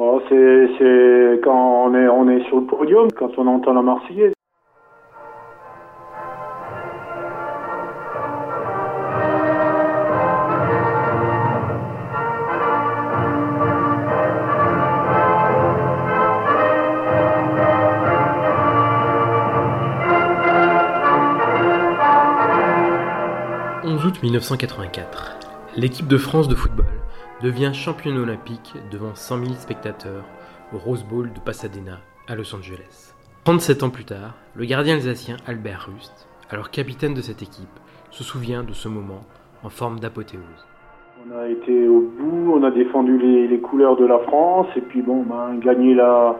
oh, c'est quand on est on est sur le podium, quand on entend la Marseillaise. août 1984, l'équipe de France de football devient championne olympique devant 100 000 spectateurs au Rose Bowl de Pasadena à Los Angeles. 37 ans plus tard, le gardien alsacien Albert Rust, alors capitaine de cette équipe, se souvient de ce moment en forme d'apothéose. On a été au bout, on a défendu les, couleurs de la France et puis bon, ben, gagner la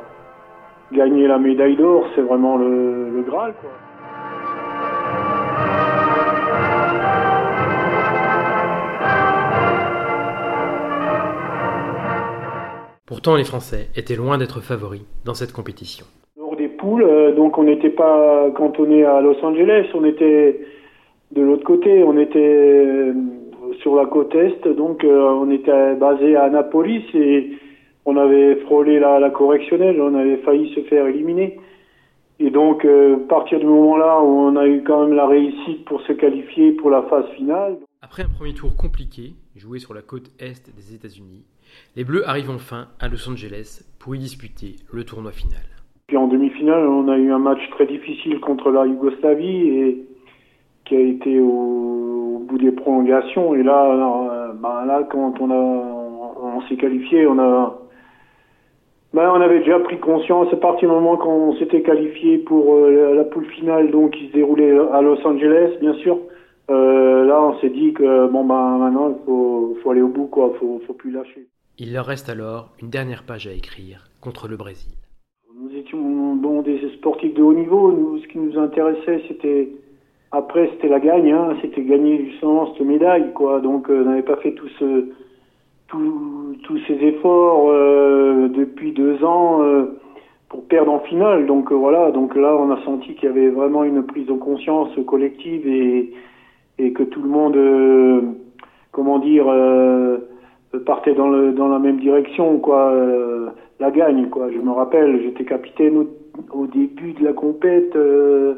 la médaille d'or, c'est vraiment le, le Graal quoi. Pourtant, les Français étaient loin d'être favoris dans cette compétition. Lors des poules, euh, donc on n'était pas cantonné à Los Angeles, on était de l'autre côté, on était euh, sur la côte est, donc euh, on était basé à Annapolis et on avait frôlé la, correctionnelle, on avait failli se faire éliminer. Et donc, à partir du moment-là où on a eu quand même la réussite pour se qualifier pour la phase finale. Après un premier tour compliqué, joué sur la côte est des États-Unis, les Bleus arrivent enfin à Los Angeles pour y disputer le tournoi final. En demi-finale, on a eu un match très difficile contre la Yougoslavie et qui a été au, bout des prolongations. Et là, ben là quand on, on, s'est qualifié, on a, ben on avait déjà pris conscience à partir du moment qu'on s'était qualifié pour euh, la poule finale, donc qui se déroulait à Los Angeles, bien sûr. Euh, là, on s'est dit que bon ben maintenant il faut, faut aller au bout, quoi. Faut, faut plus lâcher. Il leur reste alors une dernière page à écrire contre le Brésil. Nous étions bon, des sportifs de haut niveau. Nous, ce qui nous intéressait, c'était après, c'était la gagne. Hein, c'était gagner justement cette médaille, quoi. Donc, euh, on n'avait pas fait tout ce, tous ces efforts euh, depuis deux ans pour perdre en finale. Donc voilà. Donc là, on a senti qu'il y avait vraiment une prise de conscience collective et, et que tout le monde, comment dire partait dans, la même direction, quoi. Euh, la gagne, quoi. Je me rappelle, j'étais capitaine au, début de la compète. Euh,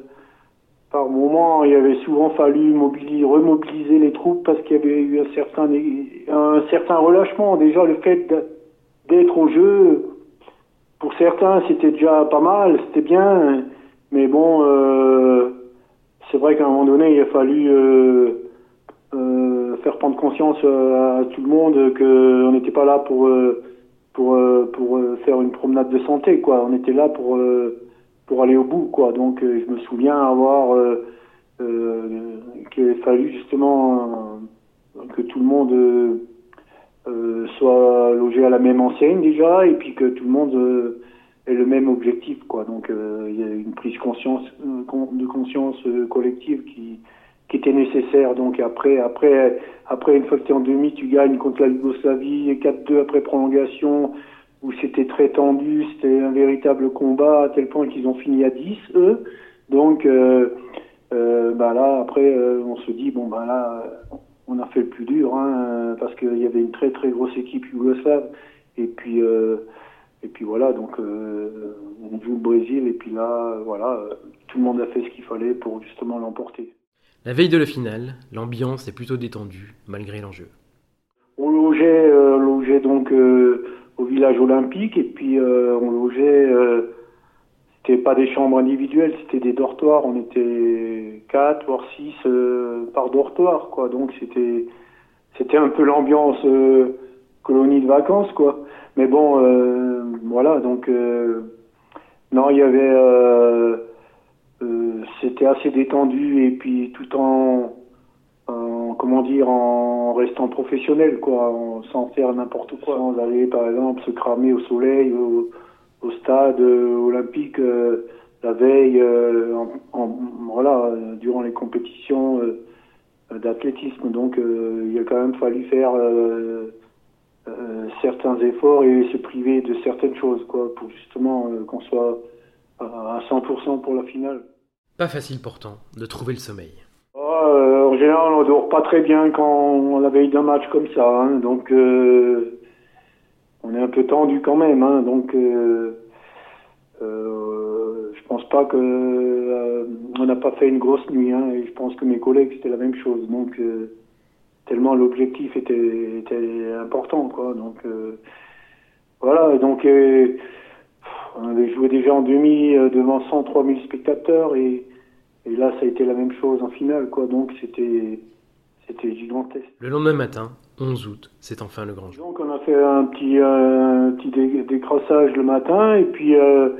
par moment, il avait souvent fallu mobiliser, remobiliser les troupes parce qu'il y avait eu un certain, un certain relâchement. Déjà, le fait d'être au jeu, pour certains, c'était déjà pas mal, c'était bien. Mais bon, euh, vrai qu'à un moment donné, il a fallu faire prendre conscience euh, à tout le monde qu'on n'était pas là pour euh, pour euh, pour faire une promenade de santé quoi. On était là pour pour aller au bout quoi. Donc je me souviens avoir qu'il a fallu justement que tout le monde soit logé à la même enseigne déjà et puis que tout le monde ait le même objectif quoi. Donc il y a une prise conscience de conscience collective qui qui était nécessaire. Donc après, après, après une fois que tu es en demi, tu gagnes contre la Yougoslavie, 4-2 après prolongation, où c'était très tendu, c'était un véritable combat, à tel point qu'ils ont fini à 10, eux. Donc euh, euh, bah là, après, euh, on se dit, bon, bah là, on a fait le plus dur, hein, parce qu'il y avait une très très grosse équipe yougoslave. Et puis, et puis voilà, donc on joue le Brésil, et puis là, voilà, tout le monde a fait ce qu'il fallait pour justement l'emporter. La veille de la finale, l'ambiance est plutôt détendue, malgré l'enjeu. On logeait, euh, logeait donc euh, au village olympique et puis euh, on logeait, c'était pas des chambres individuelles, c'était des dortoirs. On était quatre voire six par dortoir, quoi. Donc c'était, c'était un peu l'ambiance colonie de vacances, quoi. Mais bon, voilà, donc non, il y avait euh, c'était assez détendu et puis tout en, comment dire en restant professionnel quoi sans faire n'importe quoi sans aller par exemple se cramer au soleil au, stade olympique la veille, en, voilà, durant les compétitions d'athlétisme. Donc il a quand même fallu faire certains efforts et se priver de certaines choses, quoi, pour justement qu'on soit à 100% pour la finale. Pas facile pourtant de trouver le sommeil. Oh, en général, on dort pas très bien quand on la veille d'un match comme ça, hein. donc euh, on est un peu tendu quand même, hein. donc euh, euh, je pense pas que on n'a pas fait une grosse nuit, hein. et je pense que mes collègues c'était la même chose, donc tellement l'objectif était, était, important, quoi, donc voilà, donc on avait joué déjà en demi devant 103 000 spectateurs et et là, ça a été la même chose en finale, quoi. Donc, c'était, c'était gigantesque. Le lendemain matin, 11 août, c'est enfin le grand jour. Donc, on a fait un petit, un petit décrassage le matin, et puis, euh,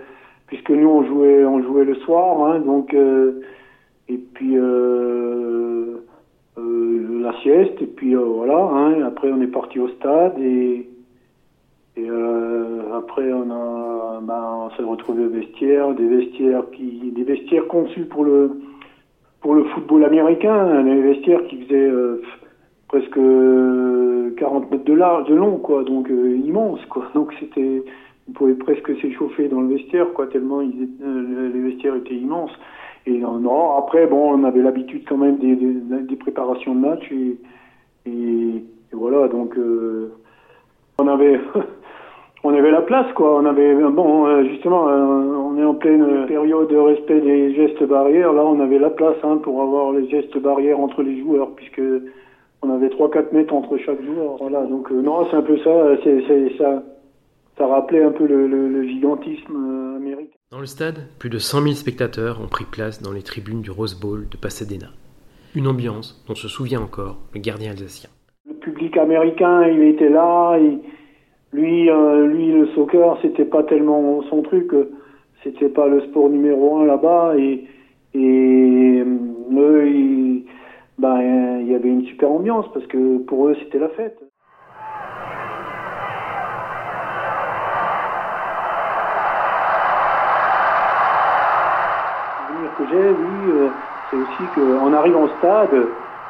puisque nous, on jouait, on jouait le soir, hein, donc, euh, et puis, euh, la sieste, et puis voilà, hein, après, on est parti au stade, et, et après, ben, on s'est retrouvé au vestiaire, des vestiaires qui, des vestiaires conçus pour le pour le football américain, des vestiaires qui faisaient euh, presque 40 mètres de large, de long, quoi, donc euh, immense, quoi. Donc c'était, on pouvait presque s'échauffer dans le vestiaire, quoi, tellement euh, les vestiaires étaient immenses. Et non, après, bon, on avait l'habitude quand même des, des, préparations de match et, et, voilà, donc on avait on avait la place, quoi. On avait, bon, euh, justement, euh, on est en pleine période de respect des gestes barrières. Là, on avait la place hein, pour avoir les gestes barrières entre les joueurs, puisque on avait 3-4 mètres entre chaque joueur. Voilà, donc euh, non, c'est un peu ça. C'est, ça, ça rappelait un peu le, gigantisme américain. Dans le stade, plus de 100 000 spectateurs ont pris place dans les tribunes du Rose Bowl de Pasadena. Une ambiance dont se souvient encore le gardien alsacien. Le public américain, il était là. Il lui, euh, lui, le soccer, c'était pas tellement son truc. C'était pas le sport numéro un là-bas. Et, et euh, eux, ben, il y avait une super ambiance parce que pour eux, c'était la fête. Le que j'ai, oui, euh, c'est aussi qu'en arrivant au stade,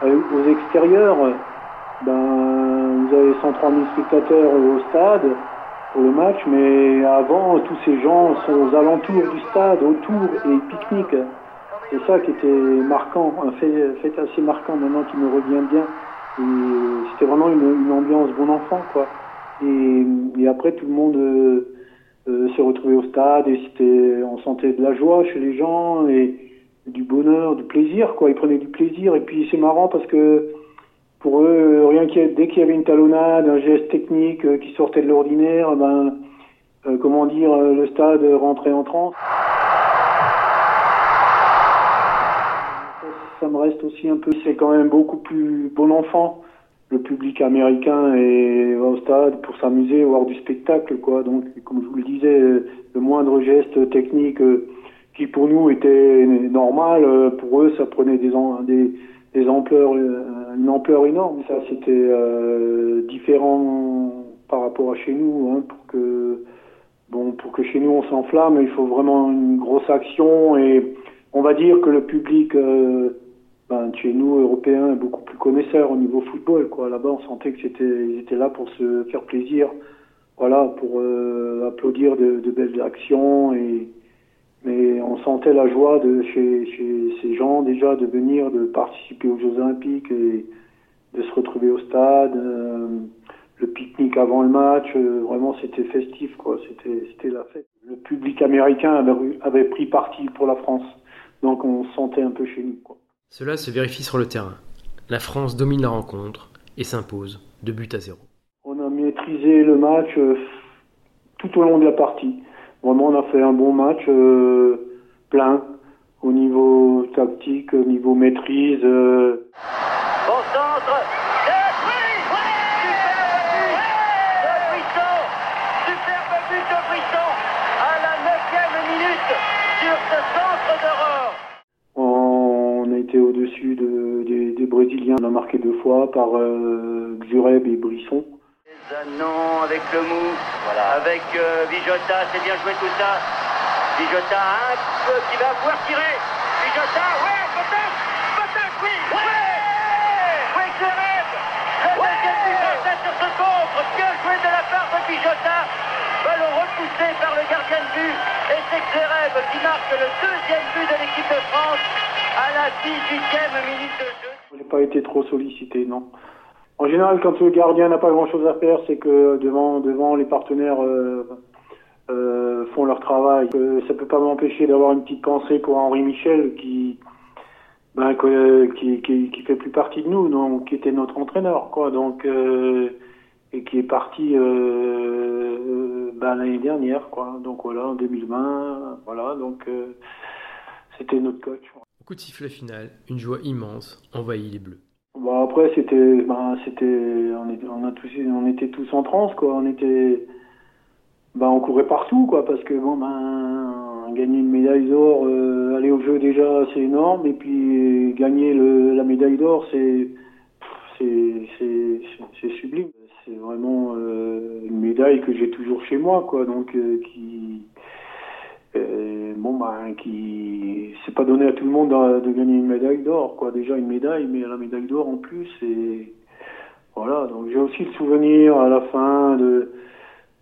aux extérieurs, ben, vous avez 103 000 spectateurs au stade pour le match, mais avant, tous ces gens sont aux alentours du stade, autour et pique-nique. C'est ça qui était marquant, un fait, fait, assez marquant maintenant qui me revient bien. C'était vraiment une, ambiance bon enfant, quoi. Et, et après, tout le monde euh, s'est retrouvé au stade et c'était, on sentait de la joie chez les gens et du bonheur, du plaisir, quoi. Ils prenaient du plaisir. Et puis c'est marrant parce que pour eux, rien dès qu'il y avait une talonnade, un geste technique euh, qui sortait de l'ordinaire, ben, euh, comment dire, euh, le stade rentrait en transe. Ça me reste aussi un peu, c'est quand même beaucoup plus bon enfant. Le public américain est au stade pour s'amuser, voir du spectacle, quoi. Donc, comme je vous le disais, le moindre geste technique qui pour nous était normal, pour eux, ça prenait des, des des ampleurs, euh, une ampleur énorme. Ça, c'était euh, différent par rapport à chez nous, hein, pour que bon, pour que chez nous on s'enflamme, il faut vraiment une grosse action et on va dire que le public euh, ben, chez nous Européens beaucoup plus connaisseur au niveau football. Quoi. Là-bas, on sentait que c'était, ils étaient là pour se faire plaisir, voilà, pour euh, applaudir de, belles actions mais on sentait la joie de chez, ces gens déjà de venir, de participer aux Jeux Olympiques et de se retrouver au stade. Euh, le pique-nique avant le match, euh, vraiment c'était festif, quoi. C'était, c'était la fête. Le public américain avait, pris parti pour la France, donc on se sentait un peu chez nous. Cela se vérifie sur le terrain. La France domine la rencontre et s'impose de but à zéro. On a maîtrisé le match euh, tout au long de la partie. Vraiment, on a fait un bon match euh, plein au niveau tactique, au niveau maîtrise. Euh. Au centre, Superbe but de Brisson à la neuvième minute sur ce centre d'horreur. On a été au-dessus de, des, des, Brésiliens. On a marqué deux fois par euh, Xureb et Brisson. Non, avec le mou, voilà. avec euh, Vijota, c'est bien joué tout ça. Vijota, un peu qui va pouvoir tirer. Vijota, ouais, peut-être, peut-être, oui, ouais, oui, c'est rêve. Sur ce contre, bien joué de la part de Vijota. Ballon repoussé par le gardien de but. Et c'est Xereb qui marque le deuxième but de l'équipe de France à la 18e minute de jeu. Pas été trop sollicité, non. En général, quand le gardien n'a pas grand-chose à faire, c'est que devant, devant les partenaires euh, euh, font leur travail. Euh, ça peut pas m'empêcher d'avoir une petite pensée pour Henri Michel, qui, ben, qui, qui, qui, fait plus partie de nous, donc qui était notre entraîneur, quoi. Donc euh, et qui est parti ben, l'année dernière, quoi. Donc voilà, en 2020, voilà. Donc c'était notre coach. Coup de sifflet final, une joie immense envahit les Bleus. Bon après c'était ben c'était on a tous on était tous en transe quoi. On était ben on courait partout quoi parce que bon ben gagner une médaille d'or euh, aller au jeu déjà c'est énorme. Et puis gagner le, la médaille d'or c'est c'est sublime. C'est vraiment euh, une médaille que j'ai toujours chez moi quoi. Donc euh, qui bon ben qui c'est pas donné à tout le monde de, gagner une médaille d'or quoi. Déjà une médaille mais la médaille d'or en plus et voilà. Donc j'ai aussi le souvenir à la fin de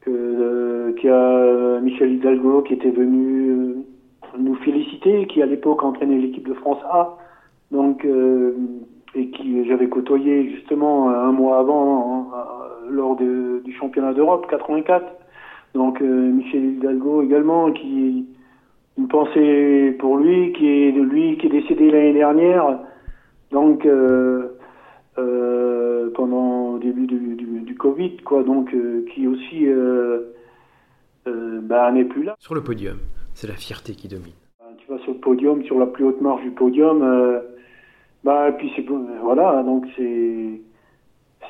que qu'il y a Michel Hidalgo qui était venu euh, nous féliciter qui à l'époque entraînait l'équipe de France A. Donc euh, et qui j'avais côtoyé justement un mois avant hein, lors du championnat d'Europe 84 donc euh, Michel Hidalgo également, qui une pensée pour lui, qui est de lui qui est décédé l'année dernière, donc euh, euh, pendant le début du, du, du, Covid, quoi, donc euh, qui aussi bah, n'est plus là. Sur le podium, c'est la fierté qui domine. Tu vas sur le podium, sur la plus haute marge du podium, bah et puis c'est voilà, donc c'est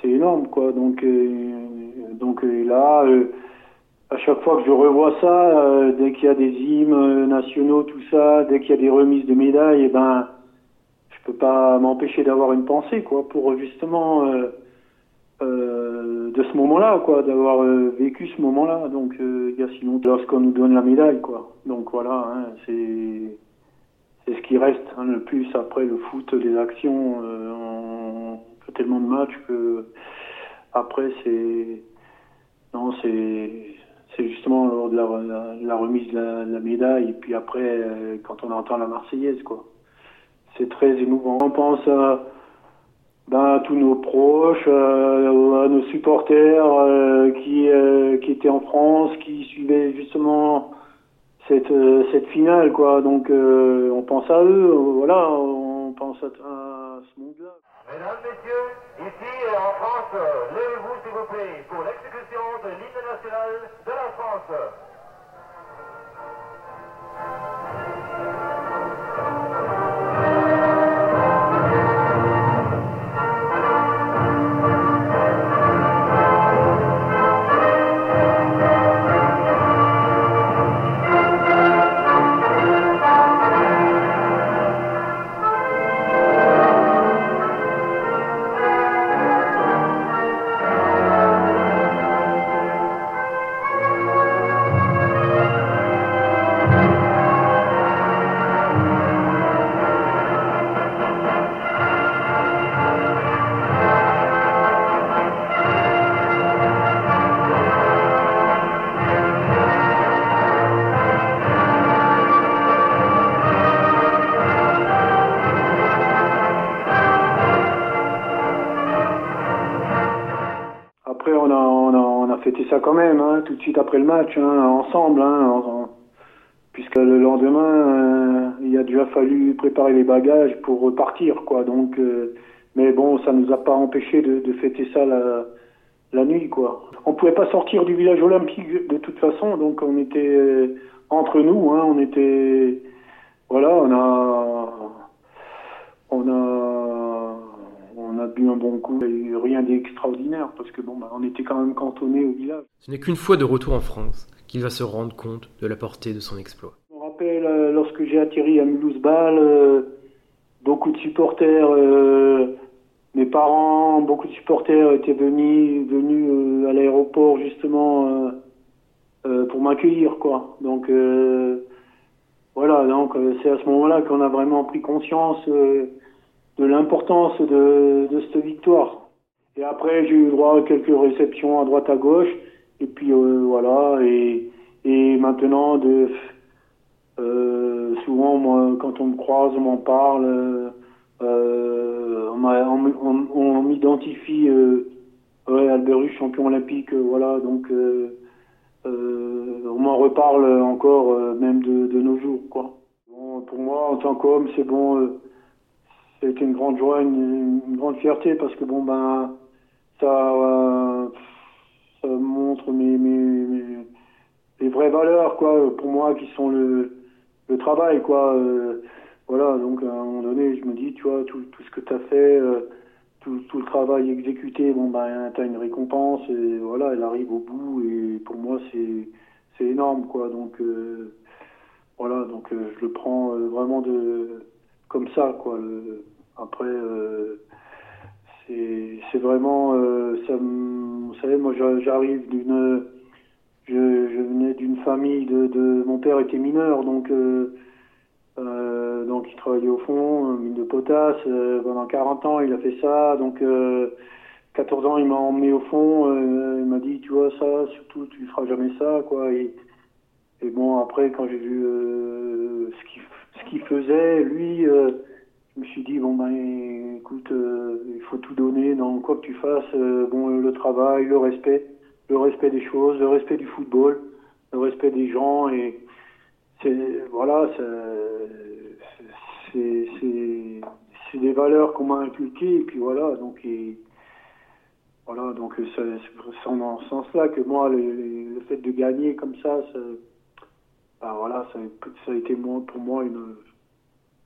c'est énorme, quoi, donc donc là à chaque fois que je revois ça, euh, dès qu'il y a des hymnes nationaux, tout ça, dès qu'il y a des remises de médailles, eh ben, je peux pas m'empêcher d'avoir une pensée, quoi, pour justement euh, euh, de ce moment-là, quoi, d'avoir euh, vécu ce moment-là. Donc, euh, il y a si longtemps, lorsqu'on nous donne la médaille, quoi. Donc voilà, hein, c'est c'est ce qui reste hein, le plus après le foot, les actions. Euh, on fait tellement de matchs que après c'est non, c'est c'est justement lors de la, la, la remise de la, de la, médaille et puis après euh, quand on entend la Marseillaise quoi. C'est très émouvant. On pense à, ben, à tous nos proches, euh, à nos supporters euh, qui qui étaient en France, qui suivaient justement cette cette finale quoi. Donc on pense à eux, voilà, on pense à, à ce monde-là. Mesdames, Messieurs, ici en France, levez-vous s'il vous plaît pour l'exécution de l'hymne national de même, hein, tout de suite après le match, hein, ensemble, hein, puisque le lendemain, euh, il a déjà fallu préparer les bagages pour repartir, quoi. Donc, euh, mais bon, ça nous a pas empêché de, fêter ça la, la, nuit, quoi. On pouvait pas sortir du village olympique de toute façon, donc on était euh, entre nous, on était, voilà, on a, on a on a bu un bon coup, et rien d'extraordinaire parce que bon, bah, on était quand même cantonné au village. Ce n'est qu'une fois de retour en France qu'il va se rendre compte de la portée de son exploit. Je me rappelle euh, lorsque j'ai atterri à Mulhouse-Bâle, euh, beaucoup de supporters euh, mes parents, beaucoup de supporters étaient venus, venus à l'aéroport justement pour m'accueillir, quoi. Donc voilà, donc c'est à ce moment-là qu'on a vraiment pris conscience de l'importance de, cette victoire. Et après, j'ai eu droit à quelques réceptions à droite à gauche. Et puis voilà, et, et maintenant, de, souvent, moi, quand on me croise, on m'en parle. Euh, on, m'identifie euh, champion olympique, euh, voilà, donc on m'en reparle encore, même de, nos jours, quoi. pour moi, en tant qu'homme, c'est bon, c'était une grande joie, une, grande fierté, parce que bon, ben, ça, ça montre mes, mes, vraies valeurs, quoi, pour moi, qui sont le, le travail, quoi. Voilà, donc à un moment donné, je me dis, tu vois, tout, tout ce que tu as fait, euh, tout, tout, le travail exécuté, bon, ben, tu as une récompense, et voilà, elle arrive au bout, et pour moi, c'est, c'est énorme, quoi. Donc, euh, voilà, donc euh, je le prends vraiment de, comme ça, quoi. après, c'est, c'est vraiment, ça, vous savez, moi, j'arrive d'une, je, venais d'une famille de, mon père était mineur, donc, euh, donc il travaillait au fond, mine de potasse. Euh, pendant 40 ans, il a fait ça. Donc 14 euh, ans, il m'a emmené au fond. il m'a dit, tu vois ça, surtout tu feras jamais ça, quoi. Et, et bon, après, quand j'ai vu ce qu'il lui, je me suis dit, bon ben, écoute, il faut tout donner dans quoi que tu fasses. bon, le travail, le respect, le respect des choses, le respect du football, le respect des gens et voilà, c'est des valeurs qu'on m'a inculquées et puis voilà, donc voilà, donc c'est en ce sens-là que moi, le, fait de gagner comme ça, ça ben voilà, ça, ça, a été pour moi une